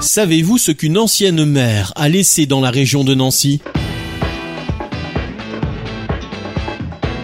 Savez-vous ce qu'une ancienne mère a laissé dans la région de Nancy?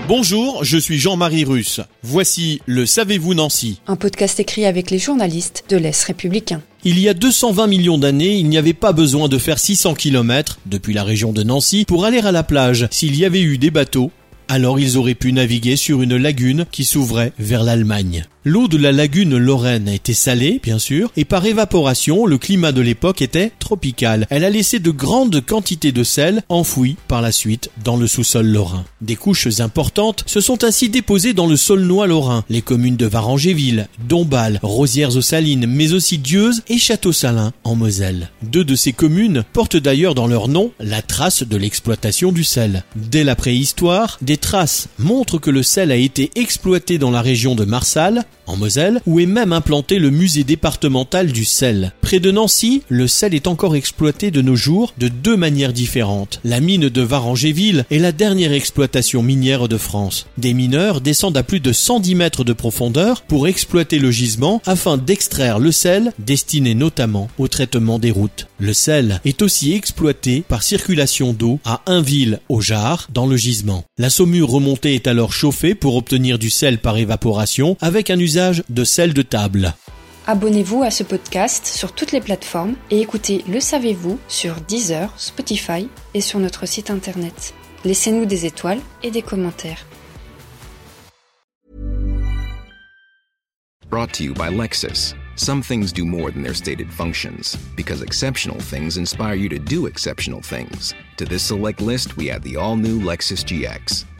Bonjour, je suis Jean-Marie Russe. Voici le Savez-vous Nancy Un podcast écrit avec les journalistes de l'Est républicain. Il y a 220 millions d'années, il n'y avait pas besoin de faire 600 km depuis la région de Nancy pour aller à la plage. S'il y avait eu des bateaux, alors ils auraient pu naviguer sur une lagune qui s'ouvrait vers l'Allemagne. L'eau de la lagune Lorraine était salée, bien sûr, et par évaporation, le climat de l'époque était tropical. Elle a laissé de grandes quantités de sel enfouies par la suite dans le sous-sol lorrain. Des couches importantes se sont ainsi déposées dans le Saulnois lorrain, les communes de Varangéville, Dombasle, Rosières-aux-Salines, mais aussi Dieuze et Château-Salin en Moselle. Deux de ces communes portent d'ailleurs dans leur nom la trace de l'exploitation du sel. Dès la préhistoire, des traces montrent que le sel a été exploité dans la région de Marsal, en Moselle, où est même implanté le musée départemental du sel. Près de Nancy, le sel est encore exploité de nos jours de deux manières différentes. La mine de Varangéville est la dernière exploitation minière de France. Des mineurs descendent à plus de 110 mètres de profondeur pour exploiter le gisement afin d'extraire le sel destiné notamment au traitement des routes. Le sel est aussi exploité par circulation d'eau à Inville au Jard dans le gisement. La saumure remontée est alors chauffée pour obtenir du sel par évaporation avec un usage de sel de table. Abonnez-vous à ce podcast sur toutes les plateformes et écoutez Le Savez-vous sur Deezer, Spotify et sur notre site internet. Laissez-nous des étoiles et des commentaires. Brought to you by Lexus. Some things do more than their stated functions, because exceptional things inspire you to do exceptional things. To this select list, we add the all new Lexus GX.